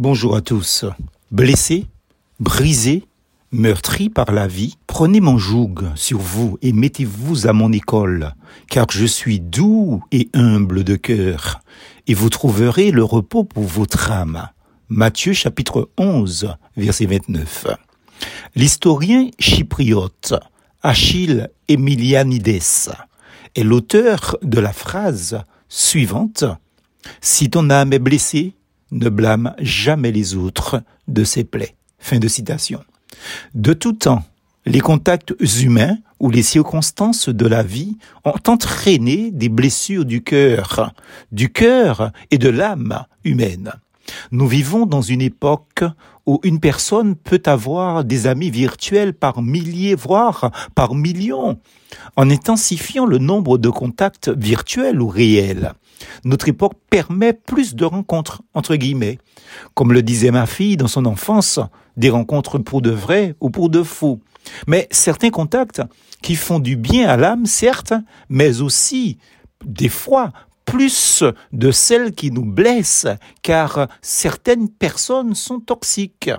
Bonjour à tous. Blessés, brisés, meurtris par la vie, prenez mon joug sur vous et mettez-vous à mon école, car je suis doux et humble de cœur, et vous trouverez le repos pour votre âme. Matthieu chapitre 11, verset 29. L'historien chypriote Achille Emilianides est l'auteur de la phrase suivante. Si ton âme est blessée, ne blâme jamais les autres de ses plaies. De. De tout temps, les contacts humains ou les circonstances de la vie ont entraîné des blessures du cœur, du cœur et de l'âme humaine. Nous vivons dans une époque où une personne peut avoir des amis virtuels par milliers, voire par millions, en intensifiant le nombre de contacts virtuels ou réels. Notre époque permet plus de rencontres, entre guillemets. Comme le disait ma fille dans son enfance, des rencontres pour de vrai ou pour de faux. Mais certains contacts qui font du bien à l'âme, certes, mais aussi, des fois, plus de celles qui nous blessent, car certaines personnes sont toxiques.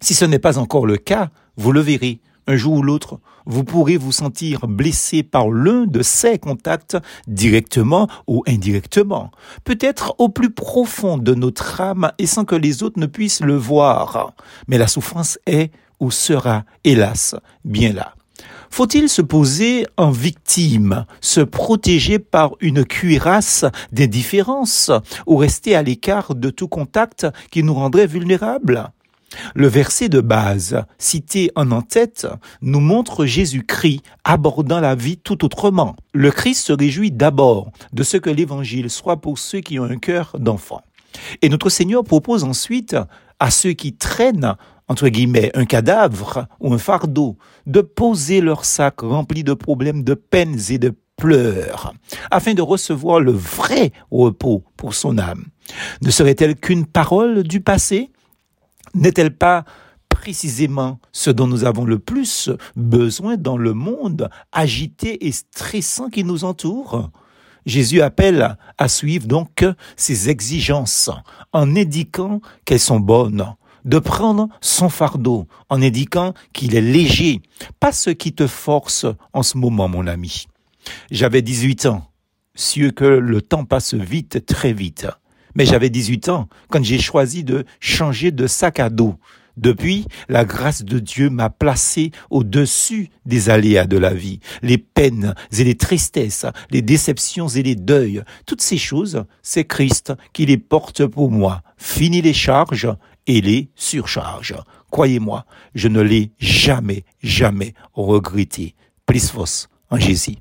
Si ce n'est pas encore le cas, vous le verrez, un jour ou l'autre, vous pourrez vous sentir blessé par l'un de ces contacts directement ou indirectement, peut-être au plus profond de notre âme et sans que les autres ne puissent le voir. Mais la souffrance est ou sera, hélas, bien là. Faut-il se poser en victime, se protéger par une cuirasse d'indifférence ou rester à l'écart de tout contact qui nous rendrait vulnérables? Le verset de base, cité en en-tête, nous montre Jésus-Christ abordant la vie tout autrement. Le Christ se réjouit d'abord de ce que l'Évangile soit pour ceux qui ont un cœur d'enfant. Et notre Seigneur propose ensuite à ceux qui traînent entre guillemets, un cadavre ou un fardeau, de poser leur sac rempli de problèmes, de peines et de pleurs, afin de recevoir le vrai repos pour son âme. Ne serait-elle qu'une parole du passé? N'est-elle pas précisément ce dont nous avons le plus besoin dans le monde agité et stressant qui nous entoure? Jésus appelle à suivre donc ses exigences en indiquant qu'elles sont bonnes, de prendre son fardeau en indiquant qu'il est léger, pas ce qui te force en ce moment, mon ami. J'avais 18 ans, sûr que le temps passe vite, très vite. Mais j'avais 18 ans quand j'ai choisi de changer de sac à dos. Depuis, la grâce de Dieu m'a placé au-dessus des aléas de la vie, les peines et les tristesses, les déceptions et les deuils. Toutes ces choses, c'est Christ qui les porte pour moi. Fini les charges et les surcharges. Croyez-moi, je ne l'ai jamais, jamais regretté. Plus en Jésus.